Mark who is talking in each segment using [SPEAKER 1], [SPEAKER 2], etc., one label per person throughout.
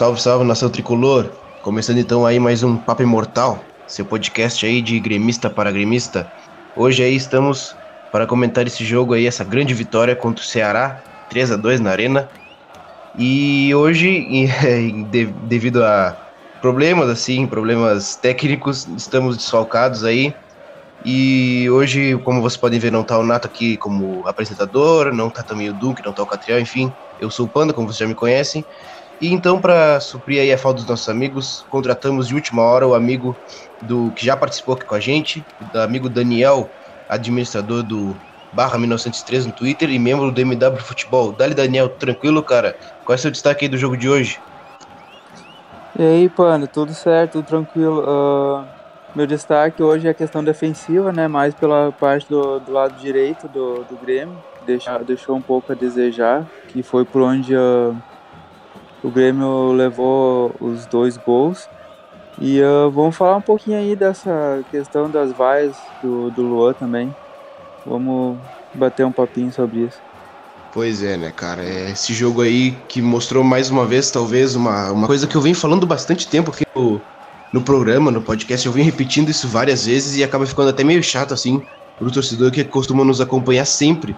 [SPEAKER 1] Salve, salve, nação tricolor. Começando então aí mais um Papo Imortal, seu podcast aí de gremista para gremista. Hoje aí estamos para comentar esse jogo aí, essa grande vitória contra o Ceará, 3 a 2 na Arena. E hoje, devido a problemas assim, problemas técnicos, estamos desfalcados aí. E hoje, como vocês podem ver, não tá o Nato aqui como apresentador, não tá também o Duque, não tá o Catriel, enfim. Eu sou o Panda, como vocês já me conhecem. E então, para suprir aí a falta dos nossos amigos, contratamos de última hora o amigo do que já participou aqui com a gente, o amigo Daniel, administrador do barra 1903 no Twitter e membro do MW Futebol. Dali, Daniel, tranquilo, cara? Qual é o seu destaque aí do jogo de hoje?
[SPEAKER 2] E aí, Pano, tudo certo, tudo tranquilo. Uh, meu destaque hoje é a questão defensiva, né? Mais pela parte do, do lado direito do, do Grêmio. Deixa, deixou um pouco a desejar, que foi por onde... Uh, o Grêmio levou os dois gols. E uh, vamos falar um pouquinho aí dessa questão das vaias do, do Luan também. Vamos bater um papinho sobre isso.
[SPEAKER 1] Pois é, né, cara? É esse jogo aí que mostrou mais uma vez, talvez, uma, uma coisa que eu venho falando bastante tempo aqui no, no programa, no podcast. Eu venho repetindo isso várias vezes e acaba ficando até meio chato, assim, pro torcedor que costuma nos acompanhar sempre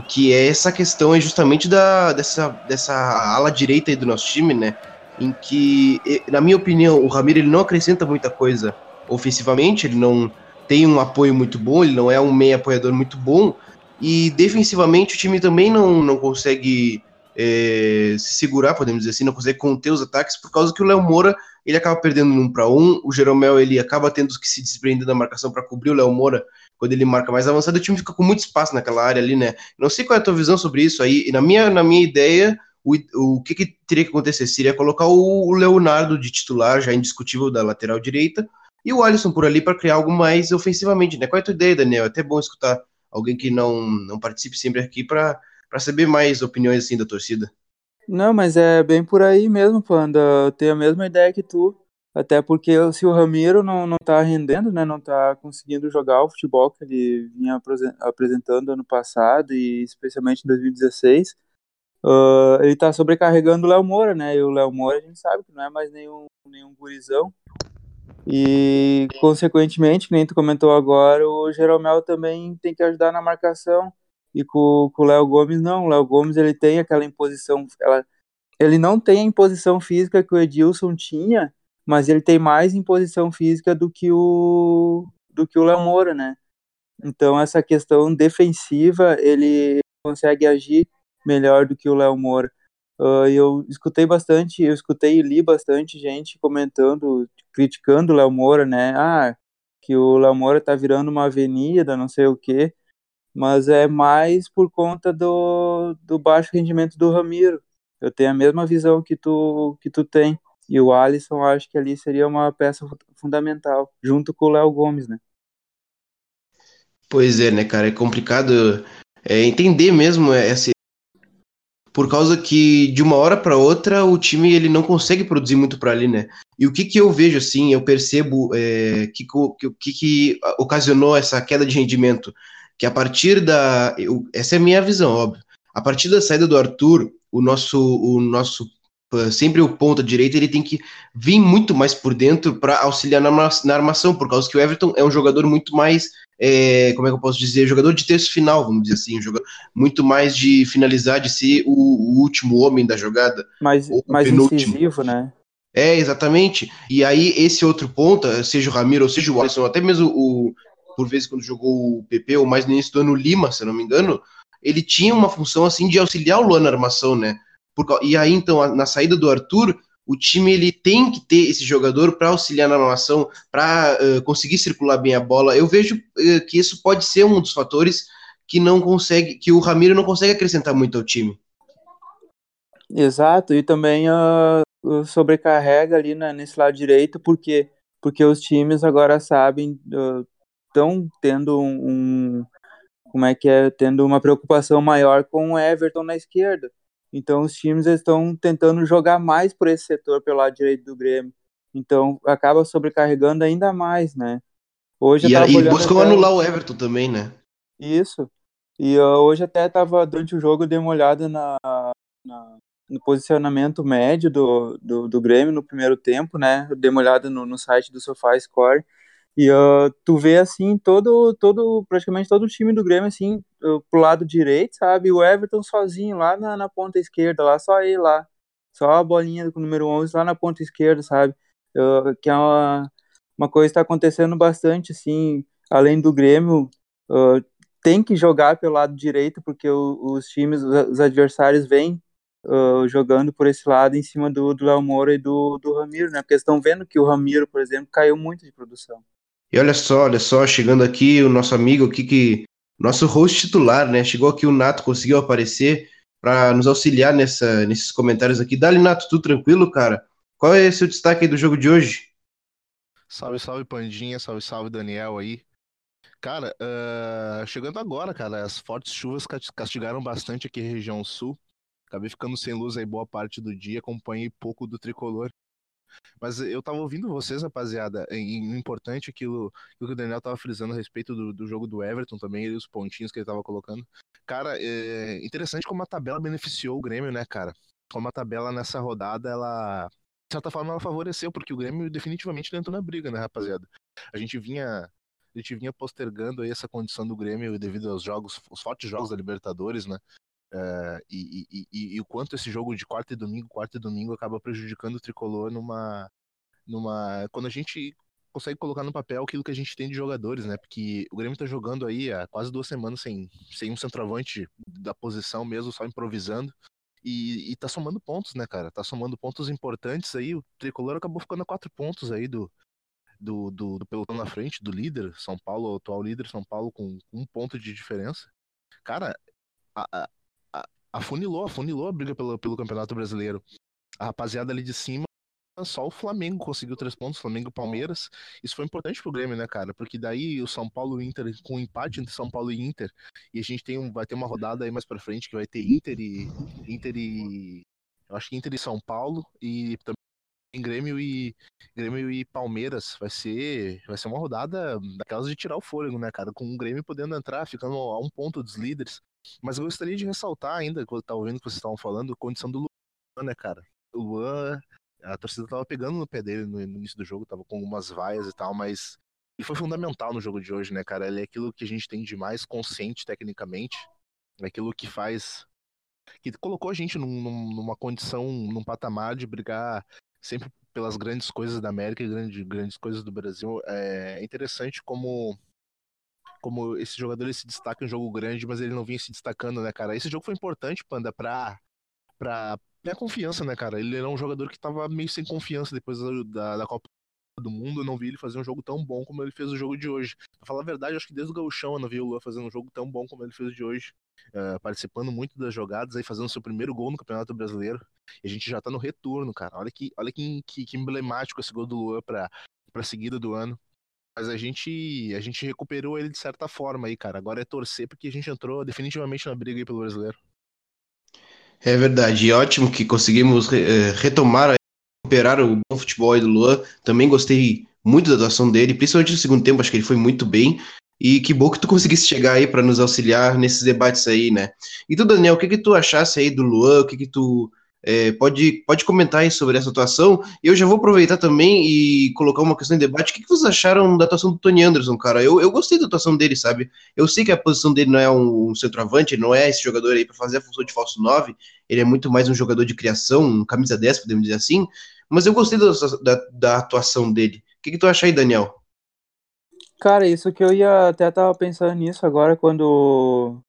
[SPEAKER 1] que é essa questão é justamente da, dessa, dessa ala direita aí do nosso time, né? Em que, na minha opinião, o Ramiro ele não acrescenta muita coisa ofensivamente, ele não tem um apoio muito bom, ele não é um meio apoiador muito bom, e defensivamente o time também não, não consegue é, se segurar, podemos dizer assim, não consegue conter os ataques, por causa que o Léo Moura ele acaba perdendo um para um, o Jeromel ele acaba tendo que se desprender da marcação para cobrir o Léo Moura quando ele marca mais avançado, o time fica com muito espaço naquela área ali, né? Não sei qual é a tua visão sobre isso aí. E na minha, na minha ideia, o, o que, que teria que acontecer? Seria colocar o, Leonardo de titular, já indiscutível da lateral direita, e o Alisson por ali para criar algo mais ofensivamente, né? Qual é a tua ideia, Daniel? É até bom escutar alguém que não, não participe sempre aqui para saber mais opiniões assim da torcida.
[SPEAKER 2] Não, mas é bem por aí mesmo, Panda. Eu tenho a mesma ideia que tu. Até porque se o Ramiro não, não tá rendendo, né, não tá conseguindo jogar o futebol que ele vinha apresentando ano passado e especialmente em 2016, uh, ele tá sobrecarregando o Léo Moura, né, e o Léo Moura a gente sabe que não é mais nenhum, nenhum gurizão, e consequentemente, que nem tu comentou agora, o Jeromel também tem que ajudar na marcação, e com, com o Léo Gomes não, o Léo Gomes ele tem aquela imposição, ela, ele não tem a imposição física que o Edilson tinha, mas ele tem mais imposição física do que o do que o Léo Moura, né? Então essa questão defensiva ele consegue agir melhor do que o Léo Moura. Uh, eu escutei bastante, eu escutei e li bastante gente comentando, criticando o Léo Moura, né? Ah, que o Léo Moura tá virando uma avenida, não sei o quê, mas é mais por conta do, do baixo rendimento do Ramiro. Eu tenho a mesma visão que tu que tu tem. E o Alisson, acho que ali seria uma peça fundamental, junto com o Léo Gomes, né?
[SPEAKER 1] Pois é, né, cara? É complicado é, entender mesmo essa. Por causa que de uma hora para outra o time ele não consegue produzir muito para ali, né? E o que que eu vejo assim, eu percebo é, que, que, que ocasionou essa queda de rendimento, que a partir da, eu, essa é a minha visão, óbvio. A partir da saída do Arthur, o nosso o nosso sempre o ponta direita ele tem que vir muito mais por dentro para auxiliar na, na, armação, por causa que o Everton é um jogador muito mais, é, como é que eu posso dizer, jogador de terço final, vamos dizer assim, um jogador muito mais de finalizar, de ser o, o último homem da jogada.
[SPEAKER 2] Mais, mais incisivo, né?
[SPEAKER 1] É, exatamente. E aí, esse outro ponta, seja o Ramiro ou seja o Alisson, até mesmo o, por vezes quando jogou o PP, ou mais no início do ano Lima, se eu não me engano, ele tinha uma função assim de auxiliar o Luan na armação, né? Por, e aí, então, na saída do Arthur, o time ele tem que ter esse jogador para auxiliar na armação, para uh, conseguir circular bem a bola. Eu vejo uh, que isso pode ser um dos fatores que não consegue, que o Ramiro não consegue acrescentar muito ao time.
[SPEAKER 2] Exato, e também uh, sobrecarrega ali né, nesse lado direito, porque porque os times agora sabem estão tendo um, um, como é que é tendo uma preocupação maior com o Everton na esquerda então os times estão tentando jogar mais por esse setor pelo lado direito do Grêmio. Então acaba sobrecarregando ainda mais, né?
[SPEAKER 1] Hoje e, e buscam até... anular o Everton também, né?
[SPEAKER 2] Isso. E uh, hoje até estava durante o jogo, dei uma olhada na, na, no posicionamento médio do, do, do, Grêmio no primeiro tempo, né? Eu dei uma olhada no, no site do SofaScore e uh, tu vê assim todo, todo, praticamente todo o time do Grêmio assim uh, pro lado direito, sabe? O Everton sozinho lá na, na ponta esquerda, lá só ele lá, só a bolinha do número 11 lá na ponta esquerda, sabe? Uh, que é uma, uma coisa que está acontecendo bastante assim, além do Grêmio, uh, tem que jogar pelo lado direito porque o, os times, os adversários vêm uh, jogando por esse lado em cima do, Léo Moura e do, do Ramiro, né? Porque estão vendo que o Ramiro, por exemplo, caiu muito de produção.
[SPEAKER 1] E olha só, olha só, chegando aqui o nosso amigo aqui que nosso host titular, né? Chegou aqui o Nato, conseguiu aparecer para nos auxiliar nessa, nesses comentários aqui. Dali, Nato, tudo tranquilo, cara? Qual é seu destaque aí do jogo de hoje?
[SPEAKER 3] Salve, salve, Pandinha, salve, salve, Daniel aí. Cara, uh, chegando agora, cara, as fortes chuvas castigaram bastante aqui a região sul. Acabei ficando sem luz aí boa parte do dia, acompanhei pouco do tricolor. Mas eu tava ouvindo vocês, rapaziada, e o importante aquilo, aquilo que o Daniel tava frisando a respeito do, do jogo do Everton também, e os pontinhos que ele tava colocando. Cara, é interessante como a tabela beneficiou o Grêmio, né, cara? Como a tabela nessa rodada, ela, de certa forma, ela favoreceu, porque o Grêmio definitivamente entrou na briga, né, rapaziada? A gente vinha a gente vinha postergando aí essa condição do Grêmio devido aos jogos, os fortes jogos da Libertadores, né? Uh, e, e, e, e, o quanto esse jogo de quarta e domingo, quarta e domingo acaba prejudicando o tricolor numa, numa. Quando a gente consegue colocar no papel aquilo que a gente tem de jogadores, né? Porque o Grêmio tá jogando aí há quase duas semanas sem, sem um centroavante da posição mesmo, só improvisando. E, e tá somando pontos, né, cara? Tá somando pontos importantes aí. O tricolor acabou ficando a quatro pontos aí do, do, do, do pelotão na frente, do líder, São Paulo, atual líder, São Paulo, com um ponto de diferença. Cara, a, afunilou, afunilou a briga pelo, pelo Campeonato Brasileiro. A rapaziada ali de cima, só o Flamengo conseguiu três pontos, Flamengo e Palmeiras. Isso foi importante pro Grêmio, né, cara? Porque daí o São Paulo e Inter, com um empate entre São Paulo e Inter, e a gente tem um, vai ter uma rodada aí mais pra frente que vai ter Inter e. Inter e. Eu acho que Inter e São Paulo e também Grêmio e Grêmio e Palmeiras vai ser vai ser uma rodada daquelas de tirar o fôlego, né, cara? Com o Grêmio podendo entrar, ficando a um ponto dos líderes. Mas eu gostaria de ressaltar ainda, quando tava ouvindo que vocês estavam falando, a condição do Luan, né, cara? O Luan, a torcida tava pegando no pé dele no, início do jogo, tava com algumas vaias e tal, mas ele foi fundamental no jogo de hoje, né, cara? Ele é aquilo que a gente tem de mais consciente tecnicamente, é aquilo que faz. que colocou a gente num, numa condição, num patamar de brigar sempre pelas grandes coisas da América e grandes coisas do Brasil. É interessante como como esse jogador ele se destaca em jogo grande, mas ele não vinha se destacando, né, cara? Esse jogo foi importante, Panda, pra, pra minha confiança, né, cara? Ele era um jogador que tava meio sem confiança depois da, da Copa do Mundo. Eu não vi ele fazer um jogo tão bom como ele fez o jogo de hoje. Pra falar a verdade, acho que desde o Gauchão eu não vi o Lua fazendo um jogo tão bom como ele fez o de hoje. Uh, participando muito das jogadas, aí fazendo seu primeiro gol no Campeonato Brasileiro. E a gente já tá no retorno, cara. Olha que, olha que, que, que emblemático esse gol do Lua pra, pra seguida do ano. Mas a gente, a gente recuperou ele de certa forma aí, cara. Agora é torcer porque a gente entrou definitivamente na briga aí pelo brasileiro.
[SPEAKER 1] É verdade. E ótimo que conseguimos eh, retomar, recuperar o bom futebol aí do Luan. Também gostei muito da atuação dele, principalmente no segundo tempo, acho que ele foi muito bem. E que bom que tu conseguisse chegar aí para nos auxiliar nesses debates aí, né? E tu, Daniel, o que que tu achasse aí do Luan? O que que tu é, pode, pode comentar aí sobre essa atuação. Eu já vou aproveitar também e colocar uma questão em debate. O que, que vocês acharam da atuação do Tony Anderson, cara? Eu, eu gostei da atuação dele, sabe? Eu sei que a posição dele não é um, um centroavante, não é esse jogador aí para fazer a função de falso 9. Ele é muito mais um jogador de criação, um camisa 10, podemos dizer assim. Mas eu gostei da, da, da atuação dele. O que, que tu acha aí, Daniel?
[SPEAKER 2] Cara, isso que eu ia até tava pensando nisso agora quando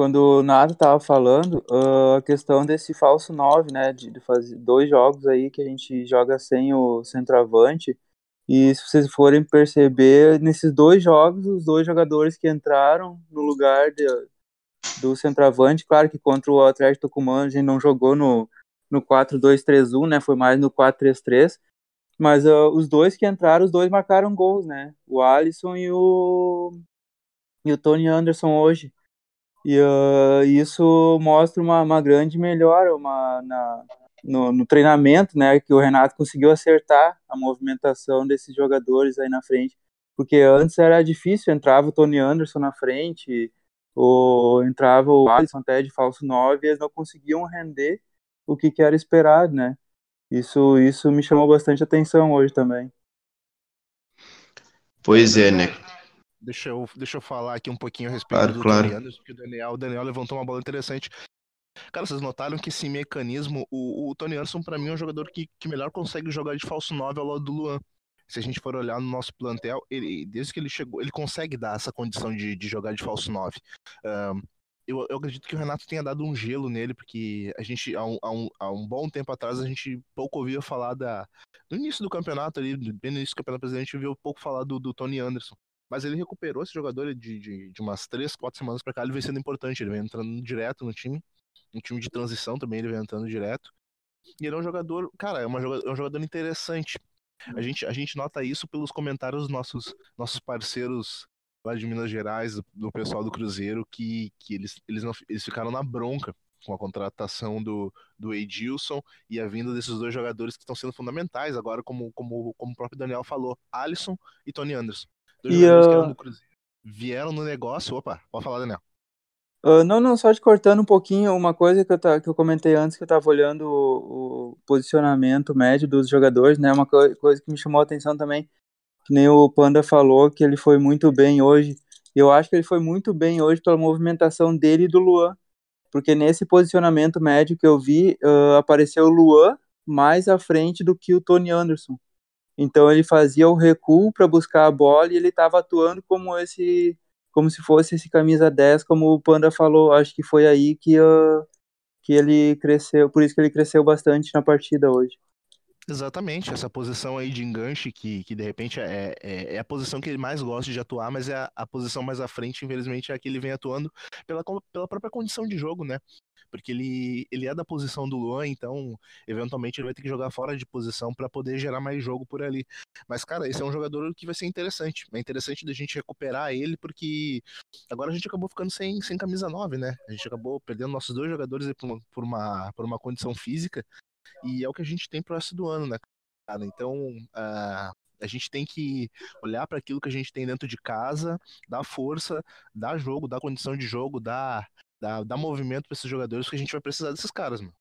[SPEAKER 2] quando o Nato tava falando, uh, a questão desse falso 9, né, de, de, fazer dois jogos aí que a gente joga sem o centroavante, e se vocês forem perceber, nesses dois jogos, os dois jogadores que entraram no lugar de, do centroavante, claro que contra o Atlético Tucumã a gente não jogou no, no 4-2-3-1, né, foi mais no 4-3-3, mas uh, os dois que entraram, os dois marcaram gols, né, o Alisson e o, e o Tony Anderson hoje, e uh, isso mostra uma, uma grande melhora uma, na, no, no, treinamento, né? Que o Renato conseguiu acertar a movimentação desses jogadores aí na frente. Porque antes era difícil, entrava o Tony Anderson na frente, ou entrava o Alisson até de falso 9 e eles não conseguiam render o que, que era esperado, né? Isso, isso me chamou bastante atenção hoje também.
[SPEAKER 1] Pois é, né?
[SPEAKER 3] Deixa eu, deixa eu falar aqui um pouquinho a respeito
[SPEAKER 1] Claro,
[SPEAKER 3] do
[SPEAKER 1] claro.
[SPEAKER 3] Tony Anderson, porque o Daniel, o Daniel levantou uma bola interessante. Cara, vocês notaram que esse mecanismo, o, o Tony Anderson, pra mim, é um jogador que, que melhor consegue jogar de falso 9 ao lado do Luan. Se a gente for olhar no nosso plantel, ele, desde que ele chegou, ele consegue dar essa condição de, de jogar de falso 9. Ahn, eu, eu acredito que o Renato tenha dado um gelo nele, porque a gente, há um, há um, há um bom tempo atrás, a gente pouco ouvia falar da. No início do campeonato ali, bem no início do campeonato gente viu pouco falar do, do Tony Anderson. Mas ele recuperou esse jogador de, de, de umas três, quatro semanas pra cá, ele vem sendo importante. Ele vem entrando direto no time. Um time de transição também, ele vem entrando direto. E ele é um jogador, cara, é, uma é um jogador interessante. A gente, a gente nota isso pelos comentários dos nossos, nossos parceiros lá de Minas Gerais, do, do pessoal do Cruzeiro, que, que eles, eles, não, eles ficaram na bronca com a contratação do, do Edilson e a vinda desses dois jogadores que estão sendo fundamentais agora, como, como, como o próprio Daniel falou, Alisson e Tony Anderson. Dois
[SPEAKER 2] E,
[SPEAKER 3] jogadores que
[SPEAKER 2] ah,
[SPEAKER 3] eram do Cruzeiro. Vieram no negócio. Opa, pode falar, Daniel.
[SPEAKER 2] Ah, não, não, só te cortando um pouquinho, uma coisa que eu, ta- que eu comentei antes, que eu tava olhando o, o posicionamento médio dos jogadores, né? Uma co- coisa que me chamou a atenção também, que nem o Panda falou, que ele foi muito bem hoje. Eu acho que ele foi muito bem hoje pela movimentação dele e do Luan, porque nesse posicionamento médio que eu vi, ah, apareceu o Luan mais à frente do que o Tony Anderson. Então ele fazia o recuo para buscar a bola e ele estava atuando como esse como se fosse esse camisa 10, como o Panda falou, acho que foi aí que, ah, que ele cresceu, por isso que ele cresceu bastante na partida hoje.
[SPEAKER 3] Exatamente, essa posição aí de enganche, que, que de repente é, é, é a posição que ele mais gosta de atuar, mas é a, a posição mais à frente, infelizmente, é a que ele vem atuando pela, pela própria condição de jogo, né? Porque ele, ele é da posição do Luan, então, eventualmente, ele vai ter que jogar fora de posição para poder gerar mais jogo por ali. Mas, cara, esse é um jogador que vai ser interessante. É interessante da gente recuperar ele, porque agora a gente acabou ficando sem, sem camisa 9, né? A gente acabou perdendo nossos dois jogadores por uma, por uma, por uma condição física. E é o que a gente tem pro resto do ano, né, cara? Então, ah, a gente tem que olhar para aquilo que a gente tem dentro de casa, dar força, dar jogo, dar condição de jogo, dar, dar, dar movimento para esses jogadores, porque a gente vai precisar desses caras, mano.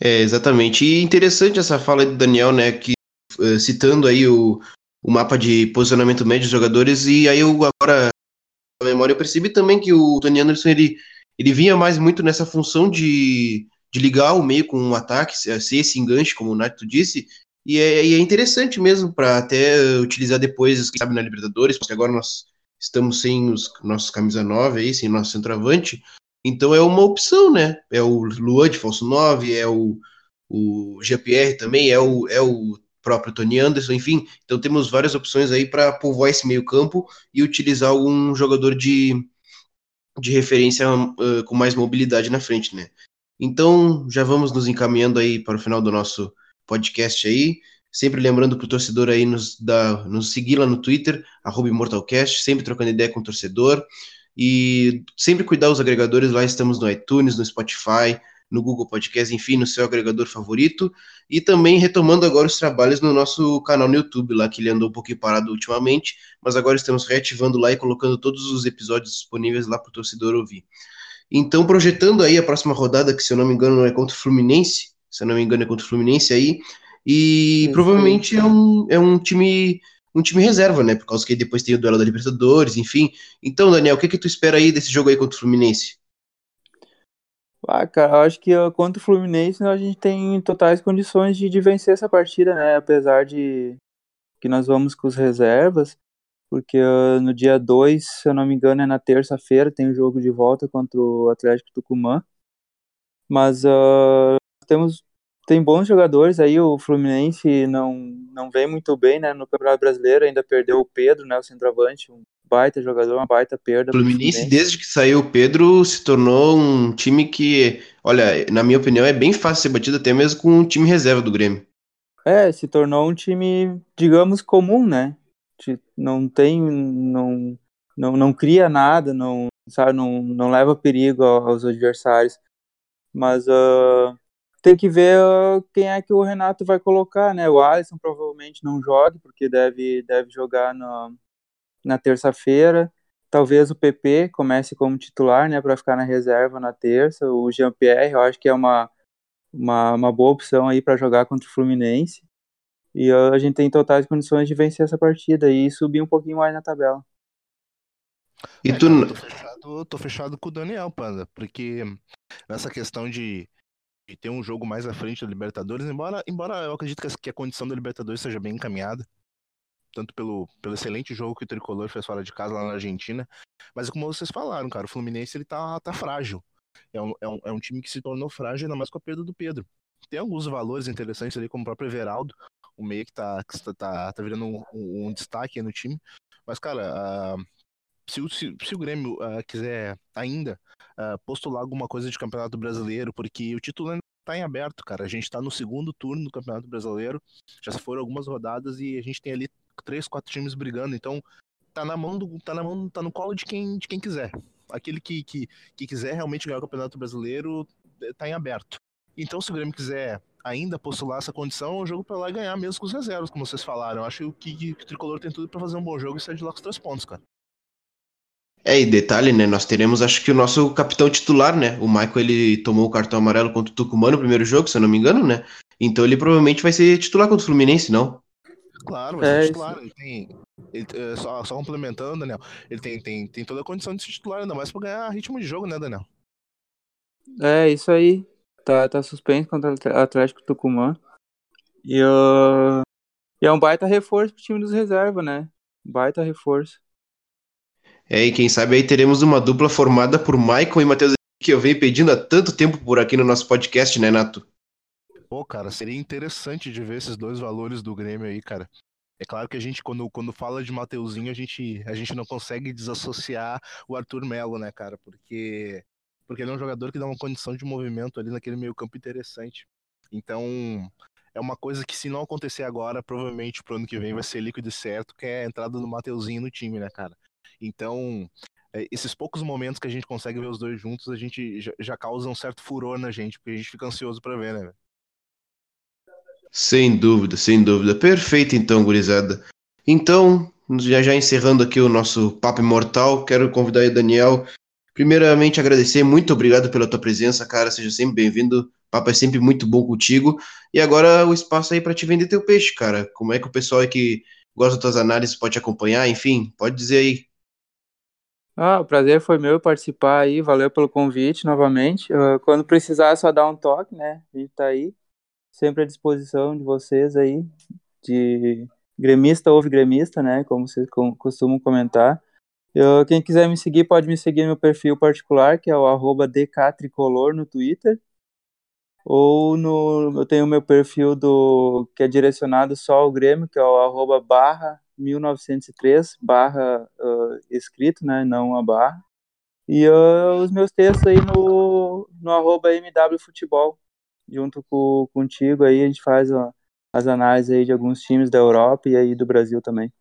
[SPEAKER 1] É, exatamente. E interessante essa fala do Daniel, né, que eh, citando aí o, o mapa de posicionamento médio dos jogadores, e aí eu agora, na memória, eu percebi também que o Tony Anderson, ele, ele vinha mais muito nessa função de, de ligar o meio com o ataque, ser esse enganche, como o Nato disse, e é, e é interessante mesmo para até utilizar depois, quem sabe, na Libertadores, porque agora nós estamos sem os nossos camisa 9 aí, sem nosso centroavante, então é uma opção, né? É o Luan de falso 9, é o, o GPR também, é o, é o próprio Tony Anderson, enfim. Então temos várias opções aí para povoar esse meio campo e utilizar algum jogador de, de referência uh, com mais mobilidade na frente, né? Então já vamos nos encaminhando aí para o final do nosso podcast aí. Sempre lembrando para o torcedor aí nos, dar, nos seguir lá no Twitter, ImortalCast, sempre trocando ideia com o torcedor. E sempre cuidar os agregadores, lá estamos no iTunes, no Spotify, no Google Podcast, enfim, no seu agregador favorito. E também retomando agora os trabalhos no nosso canal no YouTube, lá que ele andou um pouquinho parado ultimamente, mas agora estamos reativando lá e colocando todos os episódios disponíveis lá para o torcedor ouvir. Então, projetando aí a próxima rodada, que se eu não me engano é contra o Fluminense, se eu não me engano é contra o Fluminense aí, e
[SPEAKER 2] Isso
[SPEAKER 1] provavelmente é um, é um time um time reserva, né? Por causa que depois tem o duelo da Libertadores, enfim. Então, Daniel, o que que tu espera aí desse jogo aí contra o Fluminense?
[SPEAKER 2] Ah, cara, eu acho que contra o Fluminense a gente tem totais condições de, de vencer essa partida, né? Apesar de que nós vamos com os reservas, porque ah, no dia 2, se eu não me engano, é na terça-feira, tem o jogo de volta contra o Atlético Tucumã. Mas ah, temos tem bons jogadores aí, o Fluminense não, não vem muito bem, né? No Campeonato Brasileiro ainda perdeu o Pedro, né? O centroavante, um baita jogador, uma baita perda.
[SPEAKER 1] O
[SPEAKER 2] pro
[SPEAKER 1] Fluminense, desde que saiu o Pedro, se tornou um time que, olha, na minha opinião, é bem fácil ser batido até mesmo com o time reserva do Grêmio.
[SPEAKER 2] É, se tornou um time, digamos, comum, né? Não tem, não, não, não cria nada, não, sabe, não, não leva perigo ao- aos adversários. Mas ah, tem que ver ah, quem é que o Renato vai colocar, né? O Alisson provavelmente não jogue, porque deve, deve jogar na, na terça-feira. talvez o PP comece como titular, né, para ficar na reserva na terça. O Jean-Pierre, eu acho que é uma, uma, uma boa opção aí para jogar contra o Fluminense. E a gente tem totais condições de vencer essa partida e subir um pouquinho mais na tabela.
[SPEAKER 3] E é, tu... Tô, fechado, tô fechado com o Daniel, Panda, porque nessa questão de, de, ter um jogo mais à frente da Libertadores, embora, embora eu acredito que a, que a condição da Libertadores seja bem encaminhada, tanto pelo, pelo excelente jogo que o Tricolor fez fora de casa lá na Argentina, mas como vocês falaram, cara, o Fluminense ele tá, tá frágil. É um, é, um, é um time que se tornou frágil, ainda mais com a perda do Pedro. Tem alguns valores interessantes ali, como o próprio Everaldo, o meio que tá, que tá, tá, tá virando um, um, um destaque no time. Mas, cara, uh, se, se, se, o Grêmio uh, quiser ainda uh, postular alguma coisa de Campeonato Brasileiro, porque o título ainda tá em aberto, cara. A gente tá no segundo turno do Campeonato Brasileiro, já foram algumas rodadas e a gente tem ali três, quatro times brigando, então tá na mão do, tá na mão, tá no colo de quem, de quem quiser. Aquele que, que, que quiser realmente ganhar o Campeonato Brasileiro eh, tá em aberto. Então, se o Grêmio quiser ainda postular essa condição, é um jogo para lá ganhar mesmo com os reservas, como vocês falaram. Acho que, que, que o Tricolor tem tudo para fazer um bom jogo e sair de lá com os três pontos, cara.
[SPEAKER 1] É, e detalhe, né? Nós teremos, acho que o nosso capitão titular, né? O Michael, ele tomou o cartão amarelo contra o Tucumã no primeiro jogo, se eu não me engano, né? Então ele provavelmente vai ser titular contra o Fluminense, não?
[SPEAKER 3] Claro, vai ser é, titular. Ele tem. Ele, é, só, só complementando, Daniel. Ele tem, tem, tem toda a condição de ser titular, ainda mais pra ganhar ritmo de jogo, né, Daniel?
[SPEAKER 2] É, isso aí. Tá, tá suspenso contra o Atlético Tucumã. E, uh, e é um baita reforço pro time dos reservas, né? Baita reforço.
[SPEAKER 1] É, e quem sabe aí teremos uma dupla formada por Michael e Matheus que eu venho pedindo há tanto tempo por aqui no nosso podcast, né, Nato?
[SPEAKER 3] Pô, cara, seria interessante de ver esses dois valores do Grêmio aí, cara. É claro que a gente, quando, quando fala de Mateuzinho, a gente, a gente não consegue desassociar o Arthur Melo, né, cara? Porque, porque ele é um jogador que dá uma condição de movimento ali naquele meio campo interessante. Então, é uma coisa que se não acontecer agora, provavelmente pro ano que vem vai ser líquido e certo, que é a entrada do Mateuzinho no time, né, cara? Então, é, esses poucos momentos que a gente consegue ver os dois juntos, a gente já, já causa um certo furor na gente, porque a gente fica ansioso para ver, né?
[SPEAKER 1] Sem dúvida, sem dúvida. Perfeito, então, gurizada. Então, já já encerrando aqui o nosso papo imortal, quero convidar o Daniel. Primeiramente, agradecer, muito obrigado pela tua presença, cara. Seja sempre bem-vindo. Papo é sempre muito bom contigo. E agora o espaço aí para te vender teu peixe, cara. Como é que o pessoal aí que gosta das tuas análises pode te acompanhar? Enfim, pode dizer aí.
[SPEAKER 2] Ah, o prazer foi meu participar aí. Valeu pelo convite novamente. Uh, quando precisar, é só dar um toque, né? A gente tá aí sempre à disposição de vocês aí, de gremista ouve gremista, né, como vocês costumam comentar. Eu, quem quiser me seguir, pode me seguir no meu perfil particular, que é o arroba dktricolor no Twitter, ou no, eu tenho o meu perfil do, que é direcionado só ao Grêmio, que é o arroba barra 1903, barra uh, escrito, né, não a barra. E uh, os meus textos aí no, no arroba mwfutebol, junto com, contigo aí a gente faz ó, as análises aí de alguns times da Europa e aí do Brasil também.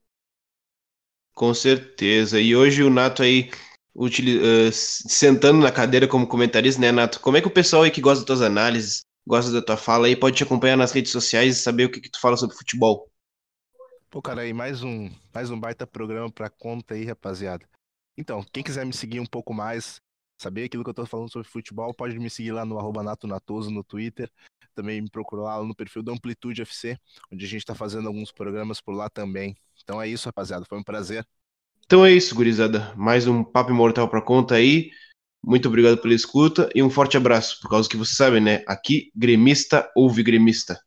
[SPEAKER 1] Com certeza. E hoje o Nato aí uh, sentando na cadeira como comentarista, né, Nato? Como é que o pessoal aí que gosta das tuas análises, gosta da tua fala aí, pode te acompanhar nas redes sociais e saber o que, que tu fala sobre futebol?
[SPEAKER 3] Pô, cara, aí mais um, mais um baita programa pra conta aí, rapaziada. Então, quem quiser me seguir um pouco mais, saber aquilo que eu tô falando sobre futebol, pode me seguir lá no arroba natonatoso no Twitter. Também me procurar lá no perfil da Amplitude FC, onde a gente tá fazendo alguns programas por lá também. Então é isso, rapaziada. Foi um prazer.
[SPEAKER 1] Então é isso, gurizada. Mais um papo imortal pra conta aí. Muito obrigado pela escuta e um forte abraço, por causa que você sabe, né? Aqui, gremista ouve gremista.